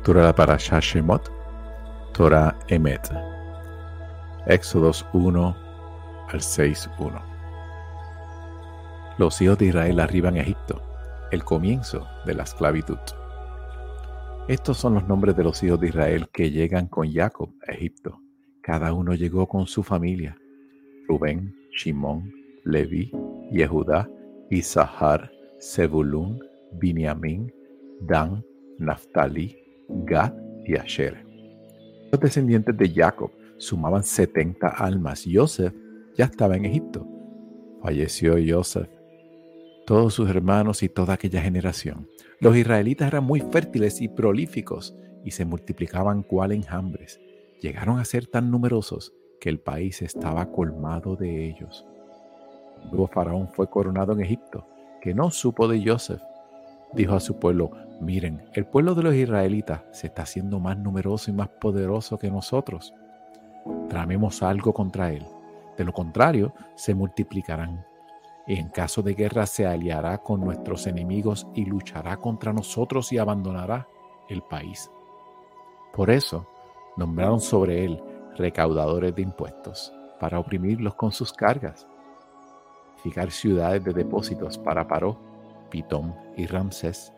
Lectura para Shashemot, Torah Emet, Éxodos 1 al 6.1. Los hijos de Israel arriban a Egipto, el comienzo de la esclavitud. Estos son los nombres de los hijos de Israel que llegan con Jacob a Egipto. Cada uno llegó con su familia. Rubén, Shimón, Levi, Yehudá, Isahar, Zebulún, Binyamin, Dan, Naftali, Gad y Asher. Los descendientes de Jacob sumaban 70 almas. Joseph ya estaba en Egipto. Falleció Joseph, todos sus hermanos y toda aquella generación. Los israelitas eran muy fértiles y prolíficos y se multiplicaban cual enjambres. Llegaron a ser tan numerosos que el país estaba colmado de ellos. El nuevo faraón fue coronado en Egipto, que no supo de Joseph. Dijo a su pueblo, miren, el pueblo de los israelitas se está haciendo más numeroso y más poderoso que nosotros. Tramemos algo contra él. De lo contrario, se multiplicarán. Y en caso de guerra se aliará con nuestros enemigos y luchará contra nosotros y abandonará el país. Por eso, nombraron sobre él recaudadores de impuestos, para oprimirlos con sus cargas, fijar ciudades de depósitos para Paró, Pitón y Ramsés.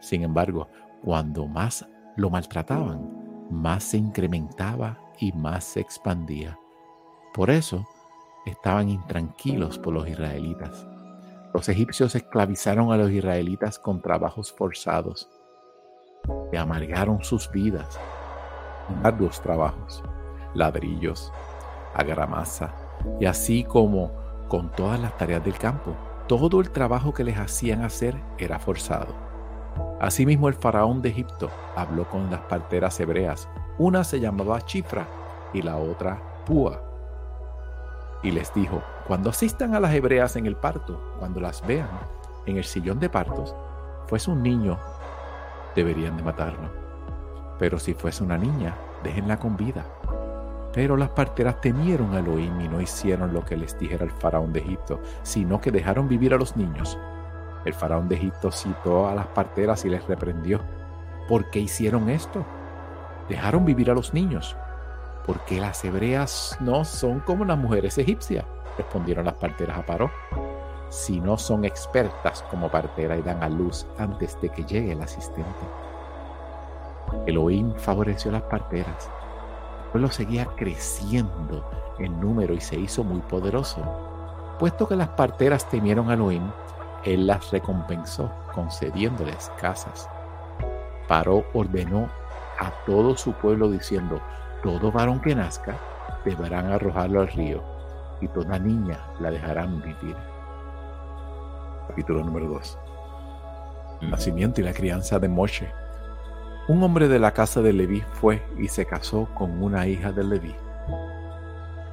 Sin embargo, cuando más lo maltrataban, más se incrementaba y más se expandía. Por eso estaban intranquilos por los israelitas. Los egipcios esclavizaron a los israelitas con trabajos forzados. y amargaron sus vidas arduos trabajos, ladrillos, agramasa y así como con todas las tareas del campo. Todo el trabajo que les hacían hacer era forzado. Asimismo el faraón de Egipto habló con las parteras hebreas. Una se llamaba Chifra y la otra Púa. Y les dijo, cuando asistan a las hebreas en el parto, cuando las vean en el sillón de partos, fuese un niño, deberían de matarlo pero si fuese una niña, déjenla con vida. Pero las parteras temieron a Elohim y no hicieron lo que les dijera el faraón de Egipto, sino que dejaron vivir a los niños. El faraón de Egipto citó a las parteras y les reprendió. ¿Por qué hicieron esto? Dejaron vivir a los niños. Porque las hebreas no son como las mujeres egipcias, respondieron las parteras a Paró. Si no son expertas como partera y dan a luz antes de que llegue el asistente. Elohim favoreció a las parteras. Pueblo seguía creciendo en número y se hizo muy poderoso. Puesto que las parteras temieron a Elohim, él las recompensó concediéndoles casas. Paró ordenó a todo su pueblo diciendo, todo varón que nazca deberán arrojarlo al río y toda niña la dejarán vivir. Capítulo número 2. El nacimiento y la crianza de Moshe. Un hombre de la casa de Leví fue y se casó con una hija de Leví.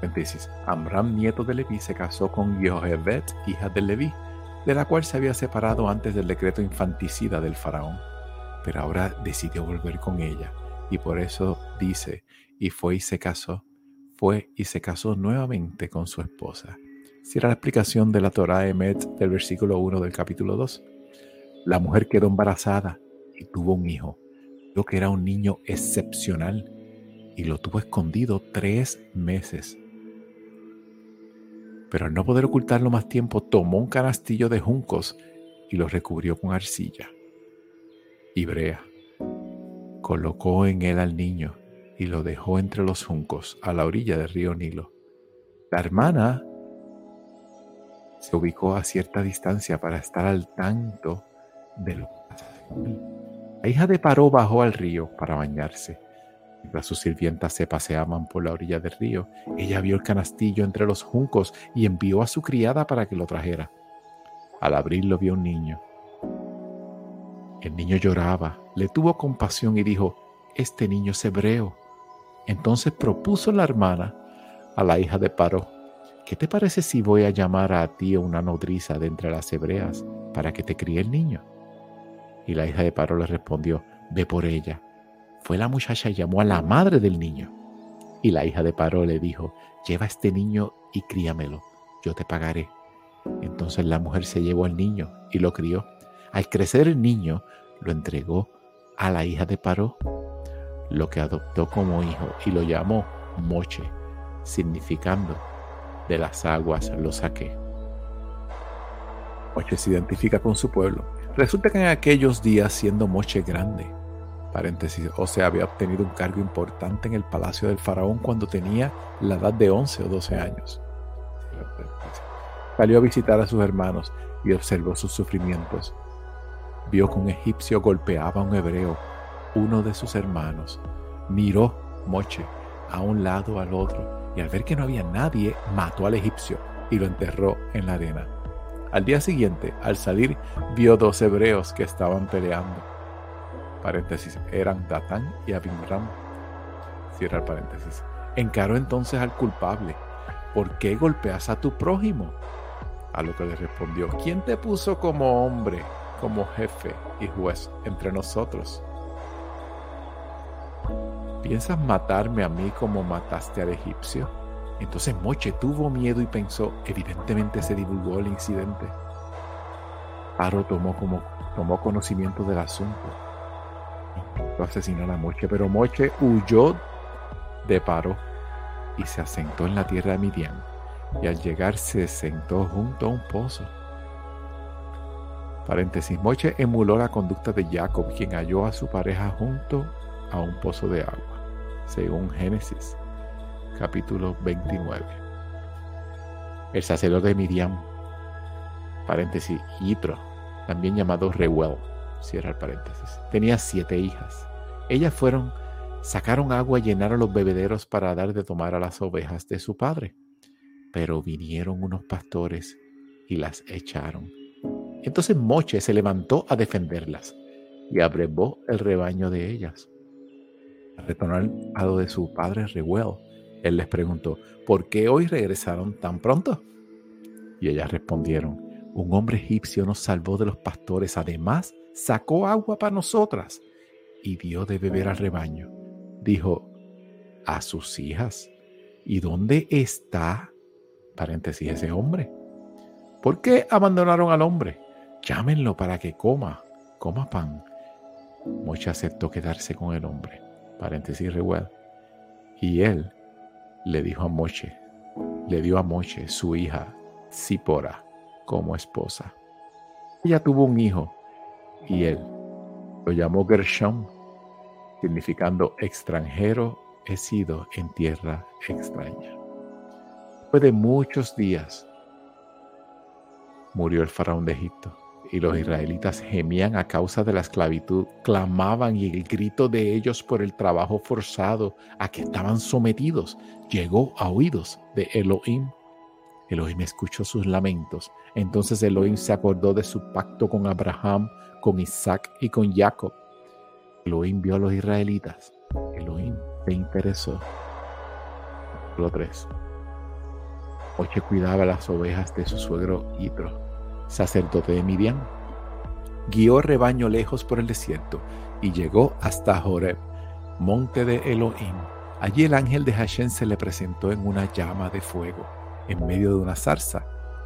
Entonces, Amram, nieto de Leví, se casó con Jehovebet, hija de Leví, de la cual se había separado antes del decreto infanticida del faraón. Pero ahora decidió volver con ella, y por eso dice, y fue y se casó, fue y se casó nuevamente con su esposa. Si era la explicación de la Torah Emet del versículo 1 del capítulo 2. La mujer quedó embarazada y tuvo un hijo que era un niño excepcional y lo tuvo escondido tres meses. Pero al no poder ocultarlo más tiempo, tomó un canastillo de juncos y lo recubrió con arcilla y brea. Colocó en él al niño y lo dejó entre los juncos a la orilla del río Nilo. La hermana se ubicó a cierta distancia para estar al tanto de lo que la hija de Paró bajó al río para bañarse. Mientras sus sirvientas se paseaban por la orilla del río, ella vio el canastillo entre los juncos y envió a su criada para que lo trajera. Al abrirlo vio un niño. El niño lloraba, le tuvo compasión y dijo, este niño es hebreo. Entonces propuso la hermana a la hija de Paró, ¿qué te parece si voy a llamar a ti una nodriza de entre las hebreas para que te críe el niño? Y la hija de Paró le respondió, ve por ella. Fue la muchacha y llamó a la madre del niño. Y la hija de Paró le dijo, lleva este niño y críamelo, yo te pagaré. Entonces la mujer se llevó al niño y lo crió. Al crecer el niño, lo entregó a la hija de Paró, lo que adoptó como hijo y lo llamó Moche, significando de las aguas lo saqué. Moche se identifica con su pueblo. Resulta que en aquellos días, siendo Moche grande, paréntesis, o sea, había obtenido un cargo importante en el palacio del faraón cuando tenía la edad de 11 o 12 años. Salió a visitar a sus hermanos y observó sus sufrimientos. Vio que un egipcio golpeaba a un hebreo, uno de sus hermanos. Miró Moche a un lado al otro y al ver que no había nadie, mató al egipcio y lo enterró en la arena. Al día siguiente, al salir, vio dos hebreos que estaban peleando. Paréntesis, eran Datán y Abimram. Cierra el paréntesis. Encaró entonces al culpable. ¿Por qué golpeas a tu prójimo? A lo que le respondió, ¿quién te puso como hombre, como jefe y juez entre nosotros? ¿Piensas matarme a mí como mataste al egipcio? Entonces Moche tuvo miedo y pensó, evidentemente se divulgó el incidente. Paro tomó, como, tomó conocimiento del asunto. Lo asesinó a Moche, pero Moche huyó de Paro y se asentó en la tierra de Midian. Y al llegar se sentó junto a un pozo. Paréntesis, Moche emuló la conducta de Jacob, quien halló a su pareja junto a un pozo de agua según Génesis capítulo 29. El sacerdote de Miriam, paréntesis, Yitro, también llamado Reuel, cierra el paréntesis, tenía siete hijas. Ellas fueron, sacaron agua y llenaron los bebederos para dar de tomar a las ovejas de su padre. Pero vinieron unos pastores y las echaron. Entonces Moche se levantó a defenderlas y abrevó el rebaño de ellas retornar a lo de su padre Reuel, él les preguntó, ¿por qué hoy regresaron tan pronto? Y ellas respondieron, un hombre egipcio nos salvó de los pastores, además sacó agua para nosotras y dio de beber al rebaño. Dijo, a sus hijas, ¿y dónde está, paréntesis, ese hombre? ¿Por qué abandonaron al hombre? Llámenlo para que coma, coma pan. Moche aceptó quedarse con el hombre paréntesis Reuel, y él le dijo a Moche, le dio a Moche su hija Zipora como esposa. Ella tuvo un hijo y él lo llamó Gershom, significando extranjero he sido en tierra extraña. Después de muchos días murió el faraón de Egipto y los israelitas gemían a causa de la esclavitud, clamaban y el grito de ellos por el trabajo forzado a que estaban sometidos llegó a oídos de Elohim. Elohim escuchó sus lamentos. Entonces Elohim se acordó de su pacto con Abraham, con Isaac y con Jacob. Elohim vio a los israelitas. Elohim se interesó. Lo 3. Oche cuidaba las ovejas de su suegro Yitro sacerdote de Midian. Guió rebaño lejos por el desierto y llegó hasta Joreb, monte de Elohim. Allí el ángel de Hashem se le presentó en una llama de fuego, en medio de una zarza.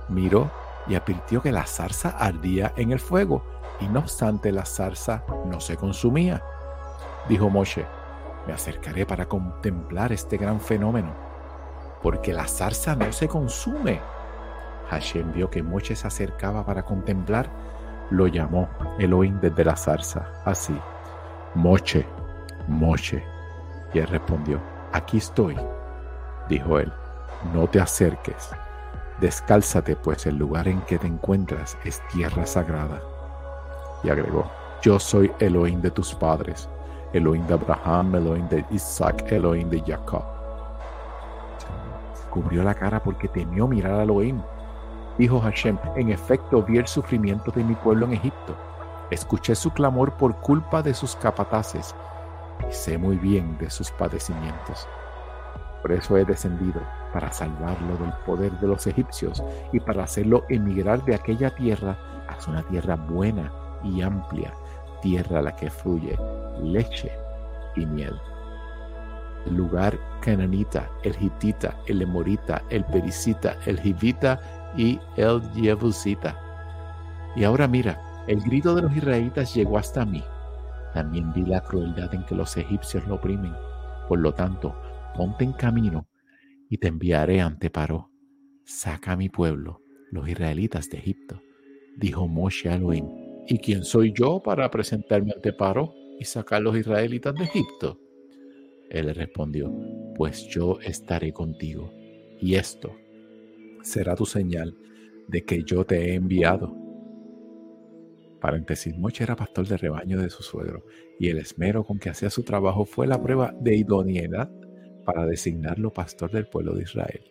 Miró y advirtió que la zarza ardía en el fuego, y no obstante la zarza no se consumía. Dijo Moshe, me acercaré para contemplar este gran fenómeno, porque la zarza no se consume Hashem vio que Moche se acercaba para contemplar, lo llamó Elohim desde la zarza, así, Moche, Moche. Y él respondió, aquí estoy. Dijo él, no te acerques, descálzate, pues el lugar en que te encuentras es tierra sagrada. Y agregó, yo soy Elohim de tus padres, Elohim de Abraham, Elohim de Isaac, Elohim de Jacob. Cubrió la cara porque temió mirar a Elohim Dijo Hashem, en efecto vi el sufrimiento de mi pueblo en Egipto. Escuché su clamor por culpa de sus capataces y sé muy bien de sus padecimientos. Por eso he descendido, para salvarlo del poder de los egipcios y para hacerlo emigrar de aquella tierra hacia una tierra buena y amplia, tierra a la que fluye leche y miel. El lugar cananita, el hitita, el emorita, el pericita, el jivita y el Jebusita. Y ahora mira, el grito de los israelitas llegó hasta mí. También vi la crueldad en que los egipcios lo oprimen. Por lo tanto, ponte en camino y te enviaré ante Paró. Saca a mi pueblo, los israelitas de Egipto. Dijo Moshe a Elohim, ¿y quién soy yo para presentarme ante Paró y sacar a los israelitas de Egipto? Él respondió, pues yo estaré contigo, y esto será tu señal de que yo te he enviado. Paréntesis, Moche era pastor de rebaño de su suegro, y el esmero con que hacía su trabajo fue la prueba de idoneidad para designarlo pastor del pueblo de Israel.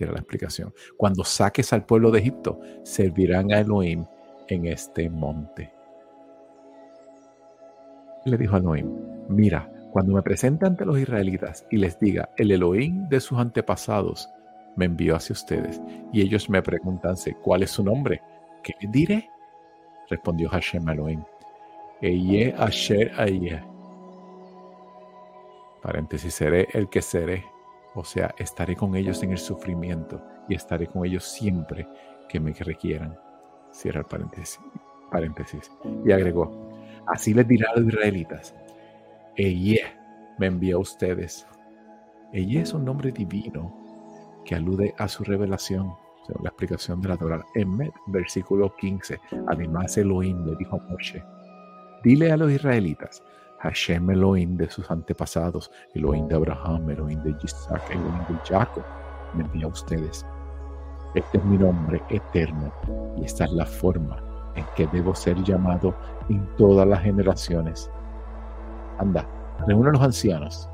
era la explicación. Cuando saques al pueblo de Egipto, servirán a Elohim en este monte. Le dijo a Elohim, mira, cuando me presente ante los israelitas y les diga, el Elohim de sus antepasados me envió hacia ustedes, y ellos me preguntan, ¿cuál es su nombre? ¿Qué diré? Respondió Hashem Elohim. Eye Asher Aye. Paréntesis, seré el que seré. O sea, estaré con ellos en el sufrimiento y estaré con ellos siempre que me requieran. Cierra el paréntesis. paréntesis. Y agregó, así les dirá a los israelitas, Eye me envió a ustedes. Eye es un nombre divino que alude a su revelación, según la explicación de la Torah. En versículo 15, además Elohim le dijo a Moshe, dile a los israelitas, Hashem Elohim de sus antepasados, Elohim de Abraham, Elohim de Isaac, Elohim de Jacob, me envía a ustedes. Este es mi nombre eterno y esta es la forma en que debo ser llamado en todas las generaciones. Anda, reúne a los ancianos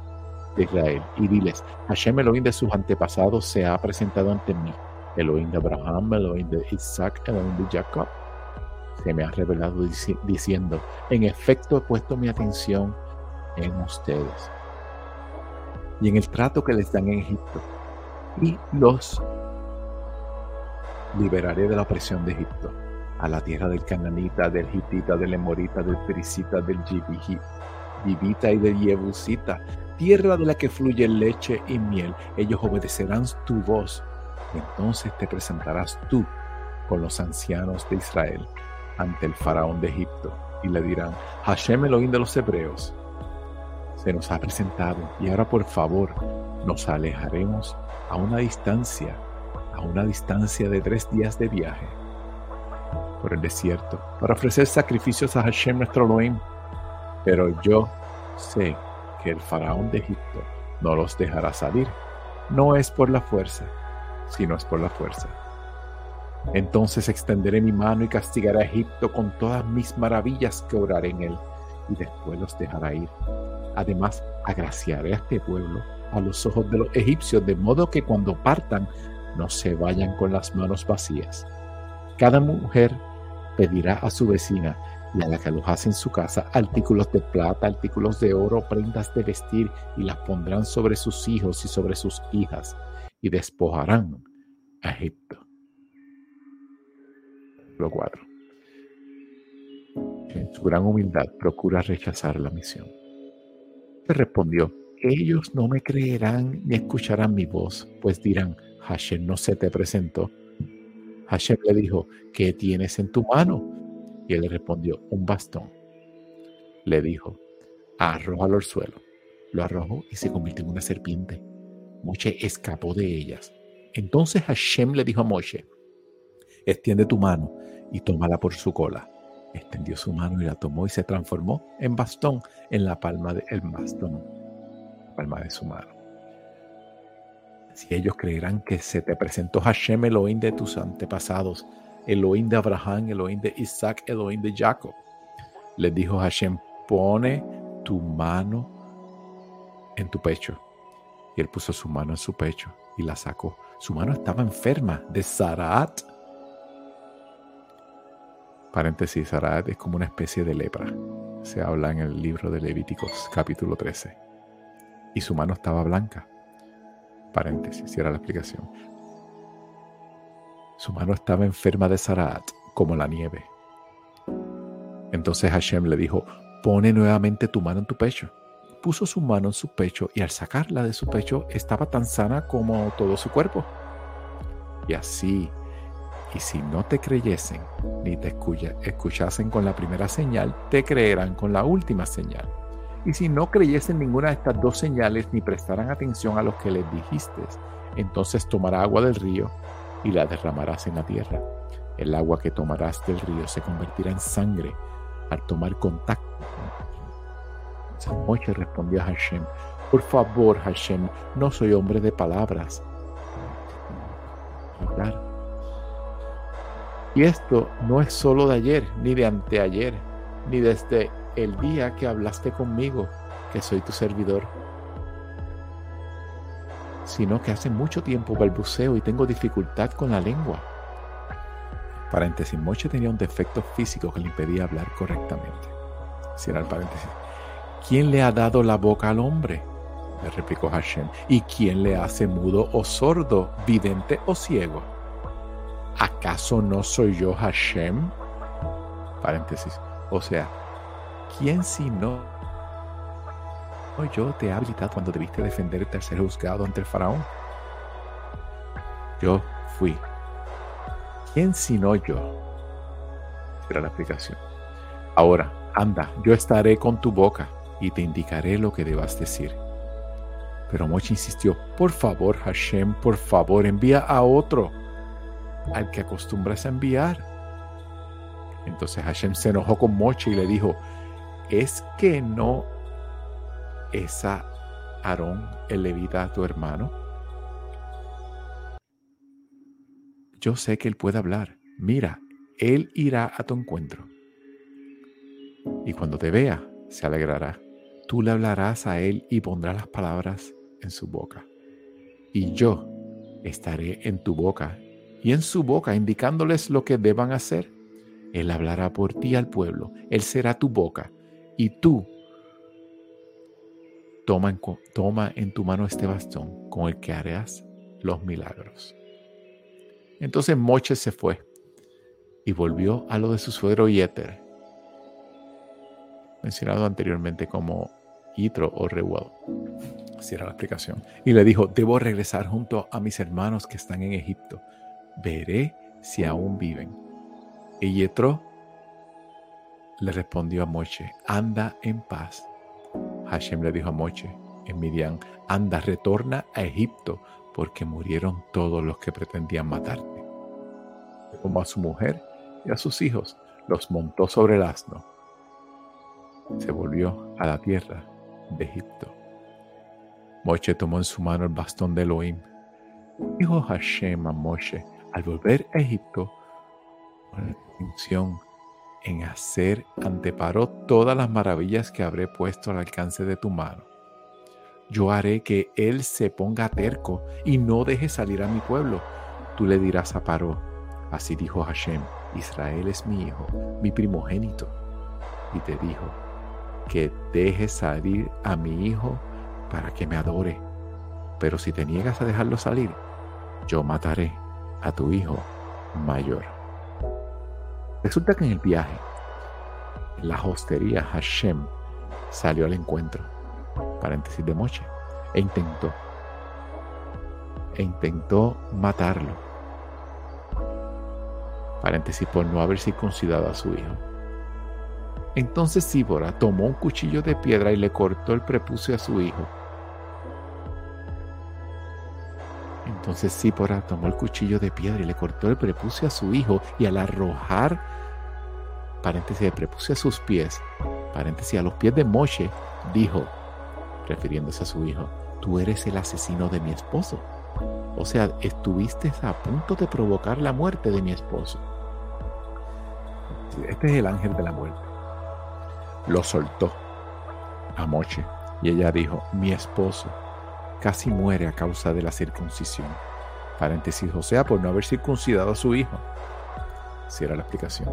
de Israel y diles, Hashem Elohim de sus antepasados se ha presentado ante mí. Elohim de Abraham, Elohim de Isaac, Elohim de Jacob. Se me ha revelado diciendo, en efecto he puesto mi atención en ustedes y en el trato que les dan en Egipto y los liberaré de la opresión de Egipto a la tierra del cananita, del hitita, del emorita, del perisita, del Vivita y de Yebusita, tierra de la que fluye leche y miel. Ellos obedecerán tu voz. entonces te presentarás tú con los ancianos de Israel ante el faraón de Egipto y le dirán, Hashem Elohim de los hebreos, se nos ha presentado y ahora por favor nos alejaremos a una distancia, a una distancia de tres días de viaje por el desierto para ofrecer sacrificios a Hashem nuestro Elohim pero yo sé que el faraón de Egipto no los dejará salir. No es por la fuerza, sino es por la fuerza. Entonces extenderé mi mano y castigaré a Egipto con todas mis maravillas que obraré en él, y después los dejará ir. Además, agraciaré a este pueblo a los ojos de los egipcios, de modo que cuando partan no se vayan con las manos vacías. Cada mujer pedirá a su vecina, y a la que alojase en su casa artículos de plata, artículos de oro, prendas de vestir, y las pondrán sobre sus hijos y sobre sus hijas, y despojarán a Egipto. Lo 4. En su gran humildad procura rechazar la misión. Se respondió, ellos no me creerán ni escucharán mi voz, pues dirán, Hashem no se te presentó. Hashem le dijo, ¿qué tienes en tu mano? Y él le respondió, un bastón. Le dijo, arrójalo al suelo. Lo arrojó y se convirtió en una serpiente. Moshe escapó de ellas. Entonces Hashem le dijo a Moshe, extiende tu mano y tómala por su cola. Extendió su mano y la tomó y se transformó en bastón en la palma del bastón, la palma de su mano. Si ellos creerán que se te presentó Hashem Elohim de tus antepasados, Elohim de Abraham, Elohim de Isaac, Elohim de Jacob. Le dijo Hashem, pone tu mano en tu pecho. Y él puso su mano en su pecho y la sacó. Su mano estaba enferma de Saraat. Paréntesis, Saraat es como una especie de lepra. Se habla en el libro de Levíticos, capítulo 13. Y su mano estaba blanca. Paréntesis, si era la explicación. Su mano estaba enferma de Saraat, como la nieve. Entonces Hashem le dijo, pone nuevamente tu mano en tu pecho. Puso su mano en su pecho y al sacarla de su pecho estaba tan sana como todo su cuerpo. Y así Y si no te creyesen, ni te escuchasen con la primera señal, te creerán con la última señal. Y si no creyesen ninguna de estas dos señales, ni prestaran atención a lo que les dijiste, entonces tomará agua del río y la derramarás en la tierra. El agua que tomarás del río se convertirá en sangre al tomar contacto. Moche respondió a Hashem, por favor Hashem, no soy hombre de palabras. Y esto no es solo de ayer, ni de anteayer, ni desde el día que hablaste conmigo, que soy tu servidor, sino que hace mucho tiempo balbuceo y tengo dificultad con la lengua. Paréntesis, Moche tenía un defecto físico que le impedía hablar correctamente. Cierra el paréntesis. ¿Quién le ha dado la boca al hombre? Le replicó Hashem. ¿Y quién le hace mudo o sordo, vidente o ciego? ¿Acaso no soy yo Hashem? Paréntesis. O sea, ¿quién si no? Yo te he habilitado cuando debiste defenderte al ser juzgado ante el faraón. Yo fui. ¿Quién sino yo? Era la explicación. Ahora, anda, yo estaré con tu boca y te indicaré lo que debas decir. Pero Moche insistió, por favor, Hashem, por favor, envía a otro, al que acostumbras a enviar. Entonces Hashem se enojó con Moche y le dijo, ¿es que no es a Aarón el levita tu hermano? Yo sé que él puede hablar. Mira, él irá a tu encuentro. Y cuando te vea, se alegrará. Tú le hablarás a él y pondrás las palabras en su boca. Y yo estaré en tu boca y en su boca indicándoles lo que deban hacer. Él hablará por ti al pueblo. Él será tu boca. Y tú toma en, toma en tu mano este bastón con el que harás los milagros. Entonces Moche se fue y volvió a lo de su suegro Yeter, mencionado anteriormente como Yitro o Reuel. Era la explicación. Y le dijo, debo regresar junto a mis hermanos que están en Egipto. Veré si aún viven. Y Yetro le respondió a Moche, anda en paz Hashem le dijo a Moche en Midian, anda, retorna a Egipto, porque murieron todos los que pretendían matarte. Como a su mujer y a sus hijos, los montó sobre el asno. Se volvió a la tierra de Egipto. Moche tomó en su mano el bastón de Elohim. Dijo Hashem a Moche, al volver a Egipto, con la distinción en hacer ante todas las maravillas que habré puesto al alcance de tu mano. Yo haré que él se ponga terco y no deje salir a mi pueblo. Tú le dirás a Paró, así dijo Hashem, Israel es mi hijo, mi primogénito. Y te dijo, que deje salir a mi hijo para que me adore. Pero si te niegas a dejarlo salir, yo mataré a tu hijo mayor. Resulta que en el viaje, la hostería Hashem salió al encuentro, paréntesis de Moche, e intentó, e intentó matarlo, paréntesis por no haber circuncidado a su hijo. Entonces Síbora tomó un cuchillo de piedra y le cortó el prepucio a su hijo. Entonces Sípora tomó el cuchillo de piedra y le cortó el prepucio a su hijo y al arrojar paréntesis, de prepucio a sus pies, paréntesis, a los pies de Moshe, dijo, refiriéndose a su hijo, tú eres el asesino de mi esposo. O sea, estuviste a punto de provocar la muerte de mi esposo. Este es el ángel de la muerte. Lo soltó a Moshe y ella dijo, mi esposo casi muere a causa de la circuncisión. Paréntesis, o sea, por no haber circuncidado a su hijo. Si era la explicación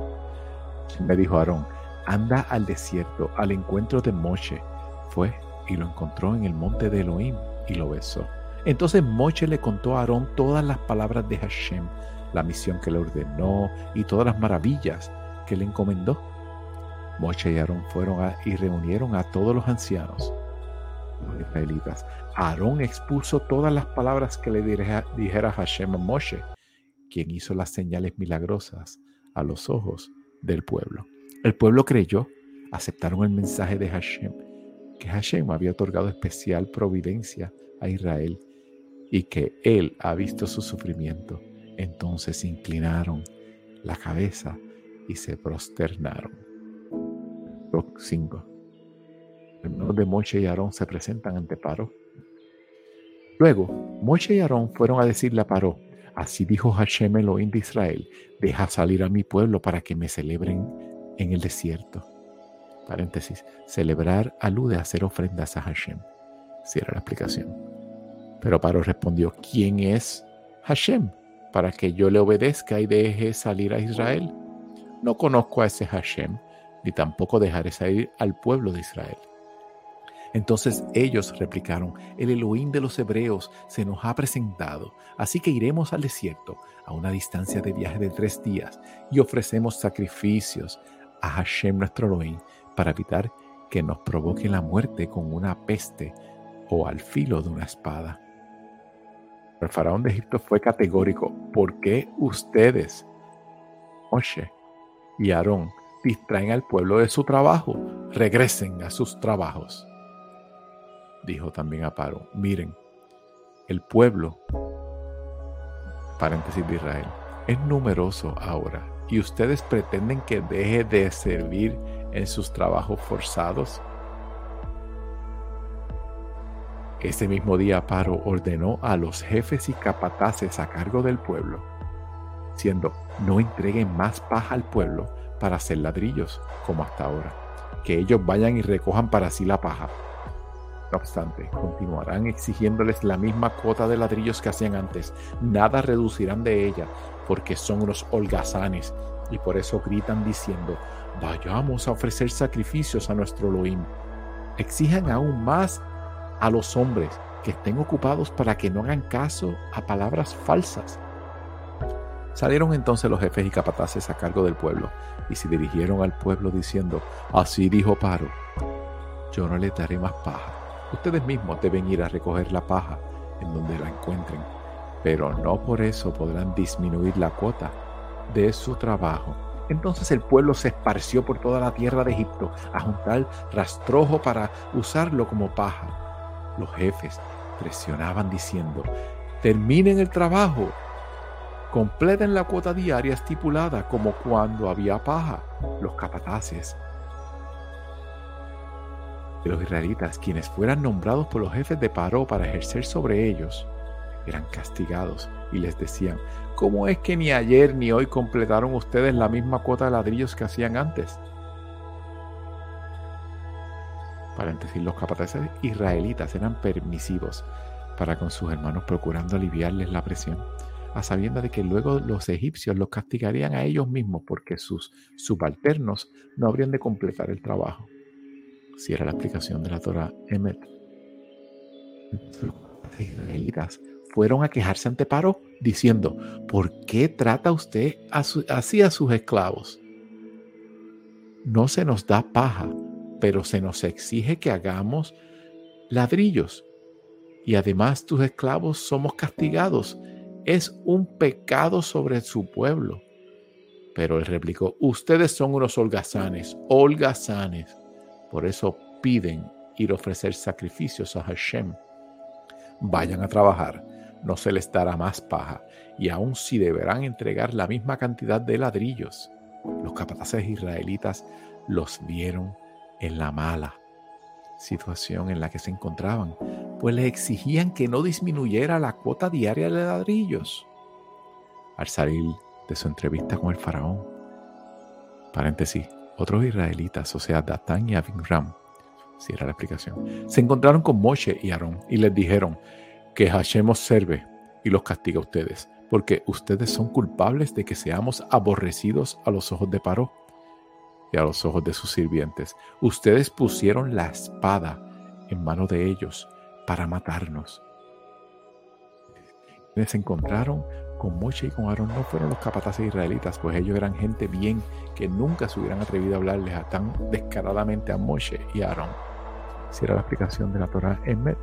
me dijo Aarón, anda al desierto, al encuentro de Moshe. Fue y lo encontró en el monte de Elohim y lo besó. Entonces Moshe le contó a Aarón todas las palabras de Hashem, la misión que le ordenó y todas las maravillas que le encomendó. Moshe y Aarón fueron y reunieron a todos los ancianos, los israelitas. Aarón expuso todas las palabras que le dijera Hashem a Moshe quien hizo las señales milagrosas a los ojos del pueblo. El pueblo creyó, aceptaron el mensaje de Hashem, que Hashem había otorgado especial providencia a Israel y que él ha visto su sufrimiento. Entonces inclinaron la cabeza y se prosternaron. 5. Los de Moche y Aarón se presentan ante Paro. Luego, Moche y Aarón fueron a decirle a Paro, así dijo Hashem Elohim de Israel, deja salir a mi pueblo para que me celebren en el desierto. Paréntesis, celebrar alude a hacer ofrendas a Hashem. Cierra la explicación. Pero Paro respondió, ¿quién es Hashem para que yo le obedezca y deje salir a Israel? No conozco a ese Hashem, ni tampoco dejaré salir al pueblo de Israel. Entonces ellos replicaron, el Elohim de los hebreos se nos ha presentado, así que iremos al desierto a una distancia de viaje de tres días y ofrecemos sacrificios a Hashem nuestro Elohim para evitar que nos provoque la muerte con una peste o al filo de una espada. El faraón de Egipto fue categórico, ¿por qué ustedes, Moshe y Aarón, distraen al pueblo de su trabajo? Regresen a sus trabajos dijo también a Paro, miren, el pueblo, paréntesis de Israel, es numeroso ahora y ustedes pretenden que deje de servir en sus trabajos forzados. Ese mismo día Paro ordenó a los jefes y capataces a cargo del pueblo, siendo no entreguen más paja al pueblo para hacer ladrillos como hasta ahora, que ellos vayan y recojan para sí la paja no obstante, continuarán exigiéndoles la misma cuota de ladrillos que hacían antes. Nada reducirán de ella, porque son unos holgazanes y por eso gritan diciendo, vayamos a ofrecer sacrificios a nuestro Elohim. Exijan aún más a los hombres que estén ocupados para que no hagan caso a palabras falsas. Salieron entonces los jefes y capataces a cargo del pueblo y se dirigieron al pueblo diciendo, así dijo Paro, yo no le daré más paja Ustedes mismos deben ir a recoger la paja en donde la encuentren, pero no por eso podrán disminuir la cuota de su trabajo. Entonces el pueblo se esparció por toda la tierra de Egipto a juntar rastrojo para usarlo como paja. Los jefes presionaban diciendo, terminen el trabajo, completen la cuota diaria estipulada como cuando había paja. Los capataces de los israelitas, quienes fueran nombrados por los jefes de Paró para ejercer sobre ellos, eran castigados y les decían, ¿cómo es que ni ayer ni hoy completaron ustedes la misma cuota de ladrillos que hacían antes? Paréntesis, los capataces israelitas eran permisivos para con sus hermanos procurando aliviarles la presión, a sabienda de que luego los egipcios los castigarían a ellos mismos porque sus subalternos no habrían de completar el trabajo si era la aplicación de la Torah Emet. Fueron a quejarse ante Paro diciendo, ¿por qué trata usted así a sus esclavos? No se nos da paja, pero se nos exige que hagamos ladrillos. Y además tus esclavos somos castigados. Es un pecado sobre su pueblo. Pero él replicó, ustedes son unos holgazanes, holgazanes. Por eso piden ir a ofrecer sacrificios a Hashem. Vayan a trabajar, no se les dará más paja, y aun si deberán entregar la misma cantidad de ladrillos. Los capataces israelitas los vieron en la mala situación en la que se encontraban, pues les exigían que no disminuyera la cuota diaria de ladrillos. Al salir de su entrevista con el faraón, paréntesis, otros israelitas, o sea, Datán y Avinram, si era la explicación, se encontraron con Moshe y Aarón y les dijeron que Hashem observe y los castiga a ustedes, porque ustedes son culpables de que seamos aborrecidos a los ojos de Paró y a los ojos de sus sirvientes. Ustedes pusieron la espada en mano de ellos para matarnos. Se encontraron con Moche y con Aarón no fueron los capataces israelitas, pues ellos eran gente bien que nunca se hubieran atrevido a hablarles a tan descaradamente a Moshe y a Aarón. Si la explicación de la Torah en Met.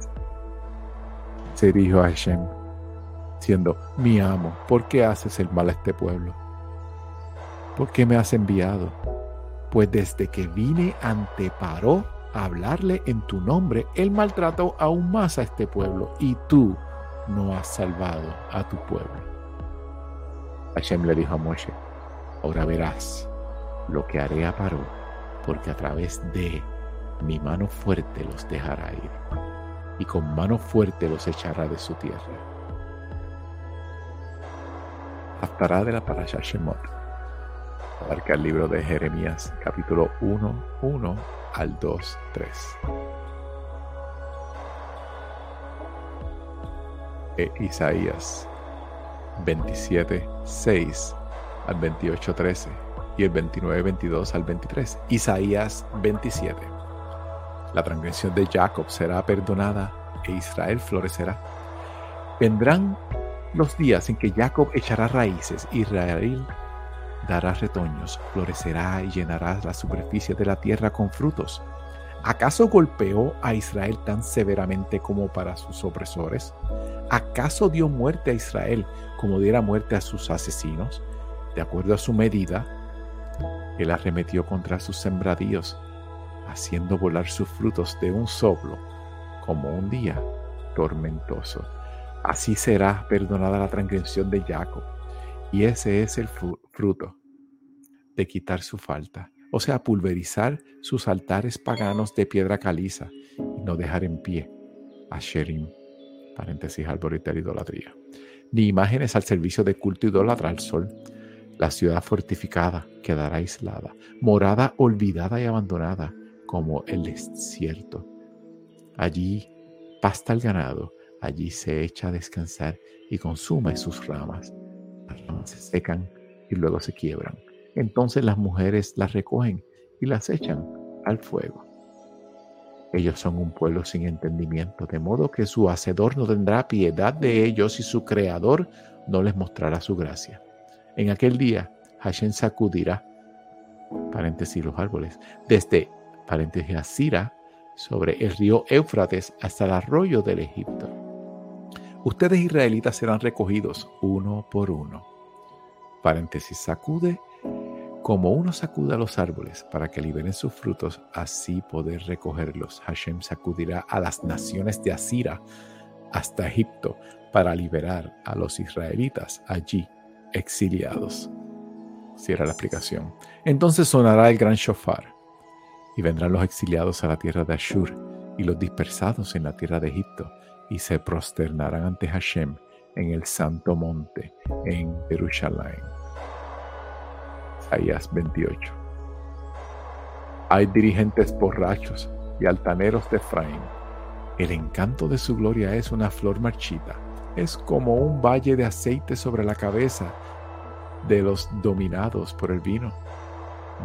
Se dijo a Hashem, siendo mi amo, ¿por qué haces el mal a este pueblo? ¿Por qué me has enviado? Pues desde que vine ante Paró a hablarle en tu nombre, él maltrató aún más a este pueblo y tú no has salvado a tu pueblo. Hashem le dijo a Moshe, ahora verás lo que haré a Paró, porque a través de mi mano fuerte los dejará ir, y con mano fuerte los echará de su tierra. Haftará de la Parashat Shemot. Abarca el libro de Jeremías, capítulo 1, 1 al 2, 3. E Isaías 27, 6 al 28, 13 y el 29, 22 al 23. Isaías 27. La transgresión de Jacob será perdonada e Israel florecerá. Vendrán los días en que Jacob echará raíces, Israel dará retoños, florecerá y llenará la superficie de la tierra con frutos. ¿Acaso golpeó a Israel tan severamente como para sus opresores? ¿Acaso dio muerte a Israel como diera muerte a sus asesinos? De acuerdo a su medida, él arremetió contra sus sembradíos, haciendo volar sus frutos de un soplo, como un día tormentoso. Así será perdonada la transgresión de Jacob. Y ese es el fruto de quitar su falta, o sea, pulverizar sus altares paganos de piedra caliza y no dejar en pie a Sherim, paréntesis, alborita de idolatría, ni imágenes al servicio de culto idólatra al sol. La ciudad fortificada quedará aislada, morada olvidada y abandonada como el desierto. Allí pasta el ganado Allí se echa a descansar y consume sus ramas. Las ramas se secan y luego se quiebran. Entonces las mujeres las recogen y las echan al fuego. Ellos son un pueblo sin entendimiento, de modo que su hacedor no tendrá piedad de ellos y su creador no les mostrará su gracia. En aquel día, Hashem sacudirá, paréntesis los árboles, desde paréntesis Asira, sobre el río Éufrates hasta el arroyo del Egipto ustedes israelitas serán recogidos uno por uno. Paréntesis, sacude como uno sacude a los árboles para que liberen sus frutos, así poder recogerlos. Hashem sacudirá a las naciones de Asira hasta Egipto para liberar a los israelitas allí exiliados. Cierra la explicación. Entonces sonará el gran shofar y vendrán los exiliados a la tierra de Ashur y los dispersados en la tierra de Egipto y se prosternarán ante Hashem en el santo monte en Jerusalén. Isaías 28. Hay dirigentes borrachos y altaneros de Efraín. El encanto de su gloria es una flor marchita. Es como un valle de aceite sobre la cabeza de los dominados por el vino.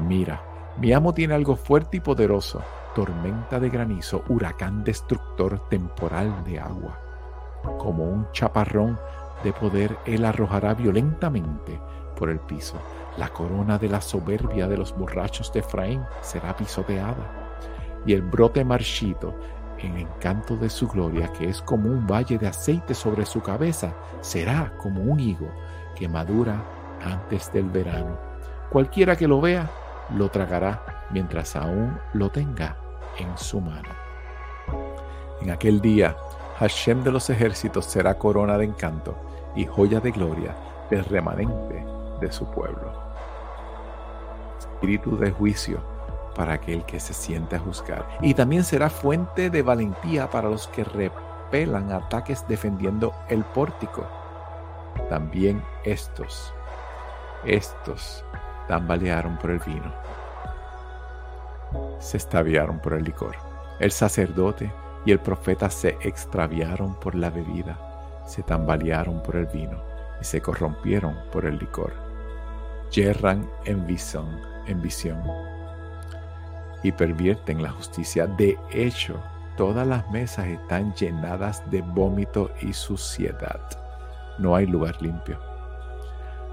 Mira, mi amo tiene algo fuerte y poderoso tormenta de granizo, huracán destructor temporal de agua. Como un chaparrón de poder, él arrojará violentamente por el piso. La corona de la soberbia de los borrachos de Efraín será pisoteada. Y el brote marchito, en encanto de su gloria, que es como un valle de aceite sobre su cabeza, será como un higo que madura antes del verano. Cualquiera que lo vea, lo tragará mientras aún lo tenga en su mano. En aquel día, Hashem de los ejércitos será corona de encanto y joya de gloria del remanente de su pueblo. Espíritu de juicio para aquel que se siente a juzgar. Y también será fuente de valentía para los que repelan ataques defendiendo el pórtico. También estos, estos tambalearon por el vino se extraviaron por el licor. El sacerdote y el profeta se extraviaron por la bebida, se tambalearon por el vino y se corrompieron por el licor. Yerran en visión, en visión y pervierten la justicia. De hecho, todas las mesas están llenadas de vómito y suciedad. No hay lugar limpio.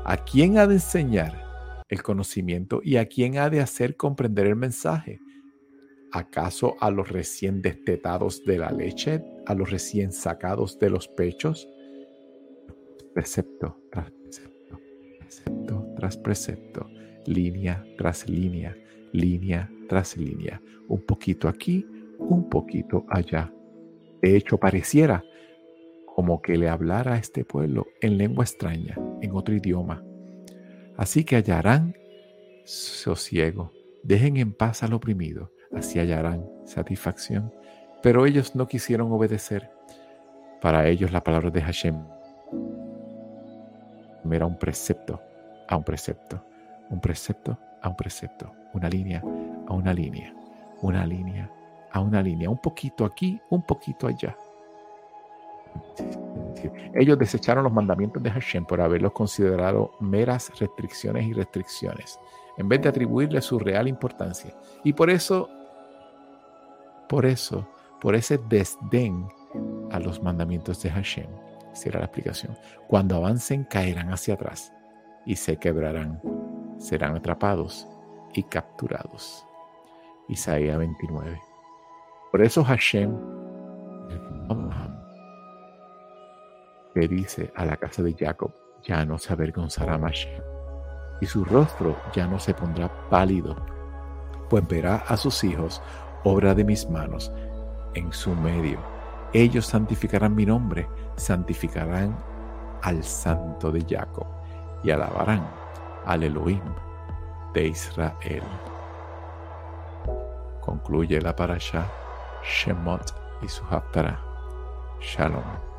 ¿A quién ha de enseñar el conocimiento y a quién ha de hacer comprender el mensaje? ¿Acaso a los recién destetados de la leche, a los recién sacados de los pechos? precepto tras precepto, precepto tras precepto, línea tras línea, línea tras línea, un poquito aquí, un poquito allá. De hecho, pareciera como que le hablara a este pueblo en lengua extraña, en otro idioma. Así que hallarán sosiego, dejen en paz al oprimido, así hallarán satisfacción. Pero ellos no quisieron obedecer. Para ellos la palabra de Hashem era un precepto a un precepto, un precepto a un precepto, una línea a una línea, una línea a una línea, un poquito aquí, un poquito allá. Ellos desecharon los mandamientos de Hashem por haberlos considerado meras restricciones y restricciones, en vez de atribuirle su real importancia. Y por eso, por eso, por ese desdén a los mandamientos de Hashem, será la explicación. Cuando avancen, caerán hacia atrás y se quebrarán, serán atrapados y capturados. Isaías 29. Por eso Hashem le dice a la casa de Jacob, ya no se avergonzará más y su rostro ya no se pondrá pálido, pues verá a sus hijos, obra de mis manos, en su medio. Ellos santificarán mi nombre, santificarán al santo de Jacob y alabarán al Elohim de Israel. Concluye la parasha Shemot y su Haftarah. Shalom.